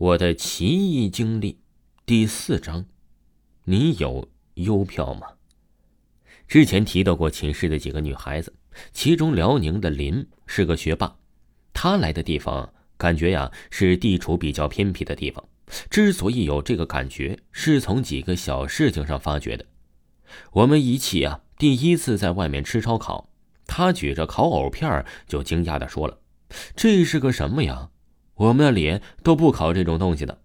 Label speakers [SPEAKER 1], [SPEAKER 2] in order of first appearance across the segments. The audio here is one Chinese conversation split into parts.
[SPEAKER 1] 我的奇异经历，第四章，你有邮票吗？之前提到过寝室的几个女孩子，其中辽宁的林是个学霸，她来的地方感觉呀是地处比较偏僻的地方。之所以有这个感觉，是从几个小事情上发觉的。我们一起啊第一次在外面吃烧烤，她举着烤藕片就惊讶的说了：“这是个什么呀？”我们那里都不考这种东西的。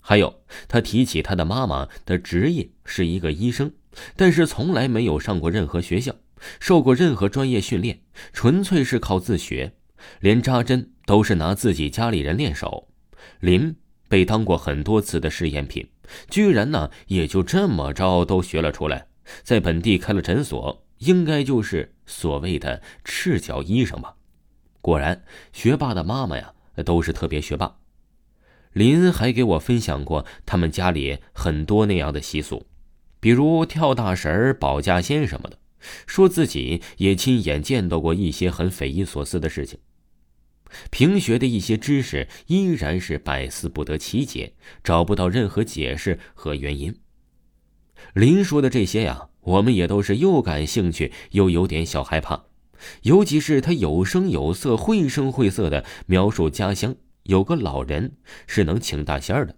[SPEAKER 1] 还有，他提起他的妈妈的职业是一个医生，但是从来没有上过任何学校，受过任何专业训练，纯粹是靠自学，连扎针都是拿自己家里人练手。林被当过很多次的试验品，居然呢也就这么着都学了出来，在本地开了诊所，应该就是所谓的赤脚医生吧。果然，学霸的妈妈呀。都是特别学霸，林还给我分享过他们家里很多那样的习俗，比如跳大神、保家仙什么的，说自己也亲眼见到过一些很匪夷所思的事情。平学的一些知识依然是百思不得其解，找不到任何解释和原因。林说的这些呀，我们也都是又感兴趣又有点小害怕。尤其是他有声有色、绘声绘色的描述家乡有个老人是能请大仙的，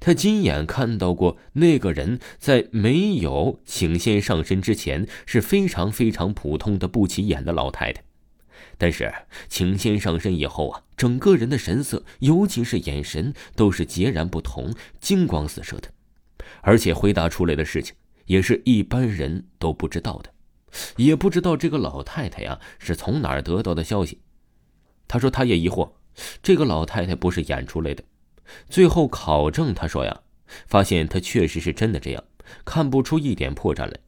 [SPEAKER 1] 他亲眼看到过那个人在没有请仙上身之前是非常非常普通的不起眼的老太太，但是请仙上身以后啊，整个人的神色，尤其是眼神都是截然不同、金光四射的，而且回答出来的事情也是一般人都不知道的。也不知道这个老太太呀是从哪儿得到的消息。他说他也疑惑，这个老太太不是演出来的。最后考证，他说呀，发现她确实是真的这样，看不出一点破绽来。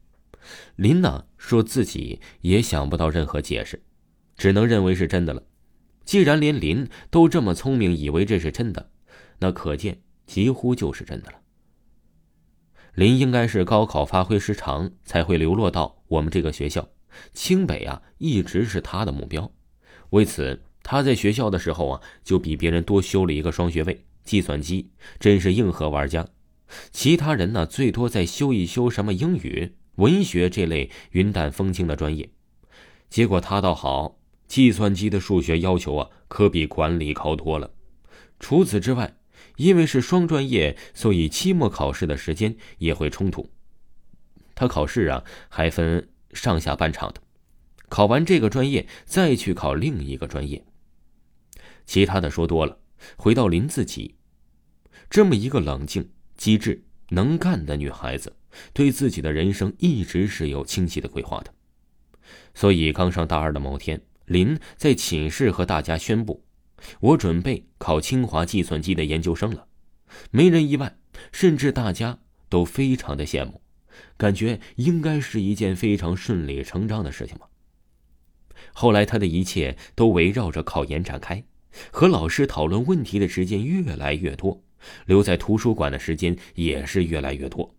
[SPEAKER 1] 林娜说自己也想不到任何解释，只能认为是真的了。既然连林都这么聪明，以为这是真的，那可见几乎就是真的了。林应该是高考发挥失常，才会流落到我们这个学校。清北啊，一直是他的目标。为此，他在学校的时候啊，就比别人多修了一个双学位计算机，真是硬核玩家。其他人呢，最多再修一修什么英语、文学这类云淡风轻的专业。结果他倒好，计算机的数学要求啊，可比管理高多了。除此之外，因为是双专业，所以期末考试的时间也会冲突。他考试啊，还分上下半场的，考完这个专业再去考另一个专业。其他的说多了，回到林自己，这么一个冷静、机智、能干的女孩子，对自己的人生一直是有清晰的规划的。所以刚上大二的某天，林在寝室和大家宣布。我准备考清华计算机的研究生了，没人意外，甚至大家都非常的羡慕，感觉应该是一件非常顺理成章的事情吧。后来他的一切都围绕着考研展开，和老师讨论问题的时间越来越多，留在图书馆的时间也是越来越多，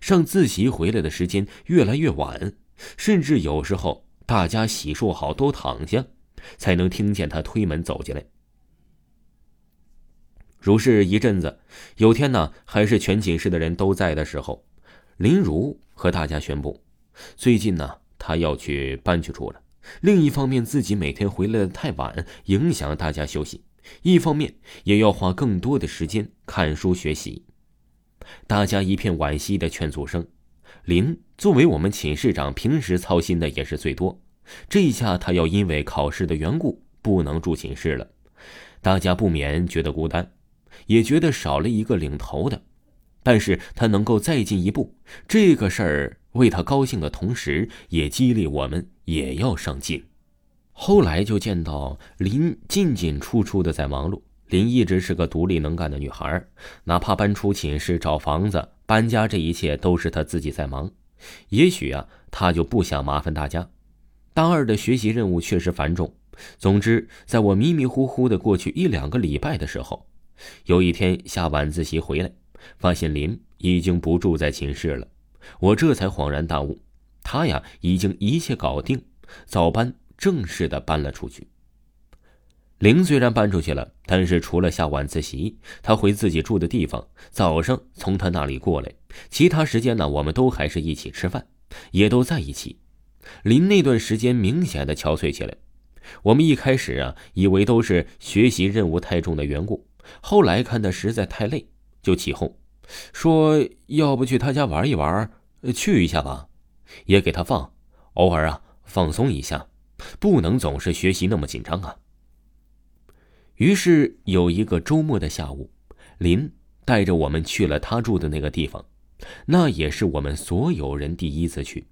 [SPEAKER 1] 上自习回来的时间越来越晚，甚至有时候大家洗漱好都躺下。才能听见他推门走进来。如是一阵子，有天呢，还是全寝室的人都在的时候，林如和大家宣布，最近呢，他要去搬去住了。另一方面，自己每天回来的太晚，影响大家休息；一方面，也要花更多的时间看书学习。大家一片惋惜的劝阻声。林作为我们寝室长，平时操心的也是最多。这下，他要因为考试的缘故不能住寝室了，大家不免觉得孤单，也觉得少了一个领头的。但是他能够再进一步，这个事儿为他高兴的同时，也激励我们也要上进。后来就见到林进进出出的在忙碌。林一直是个独立能干的女孩，哪怕搬出寝室、找房子、搬家，这一切都是她自己在忙。也许啊，她就不想麻烦大家。大二的学习任务确实繁重。总之，在我迷迷糊糊的过去一两个礼拜的时候，有一天下晚自习回来，发现林已经不住在寝室了。我这才恍然大悟，他呀已经一切搞定，早班正式的搬了出去。林虽然搬出去了，但是除了下晚自习，他回自己住的地方，早上从他那里过来，其他时间呢，我们都还是一起吃饭，也都在一起。林那段时间明显的憔悴起来，我们一开始啊，以为都是学习任务太重的缘故，后来看他实在太累，就起哄，说要不去他家玩一玩，去一下吧，也给他放，偶尔啊放松一下，不能总是学习那么紧张啊。于是有一个周末的下午，林带着我们去了他住的那个地方，那也是我们所有人第一次去。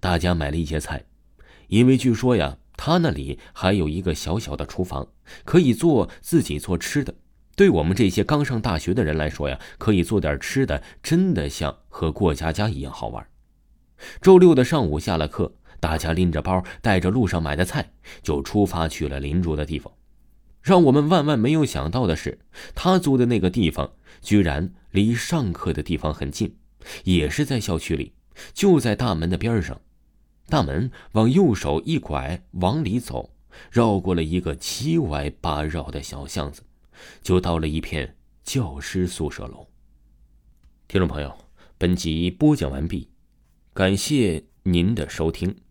[SPEAKER 1] 大家买了一些菜，因为据说呀，他那里还有一个小小的厨房，可以做自己做吃的。对我们这些刚上大学的人来说呀，可以做点吃的，真的像和过家家一样好玩。周六的上午下了课，大家拎着包，带着路上买的菜，就出发去了林住的地方。让我们万万没有想到的是，他租的那个地方居然离上课的地方很近，也是在校区里，就在大门的边上。大门往右手一拐，往里走，绕过了一个七歪八绕的小巷子，就到了一片教师宿舍楼。听众朋友，本集播讲完毕，感谢您的收听。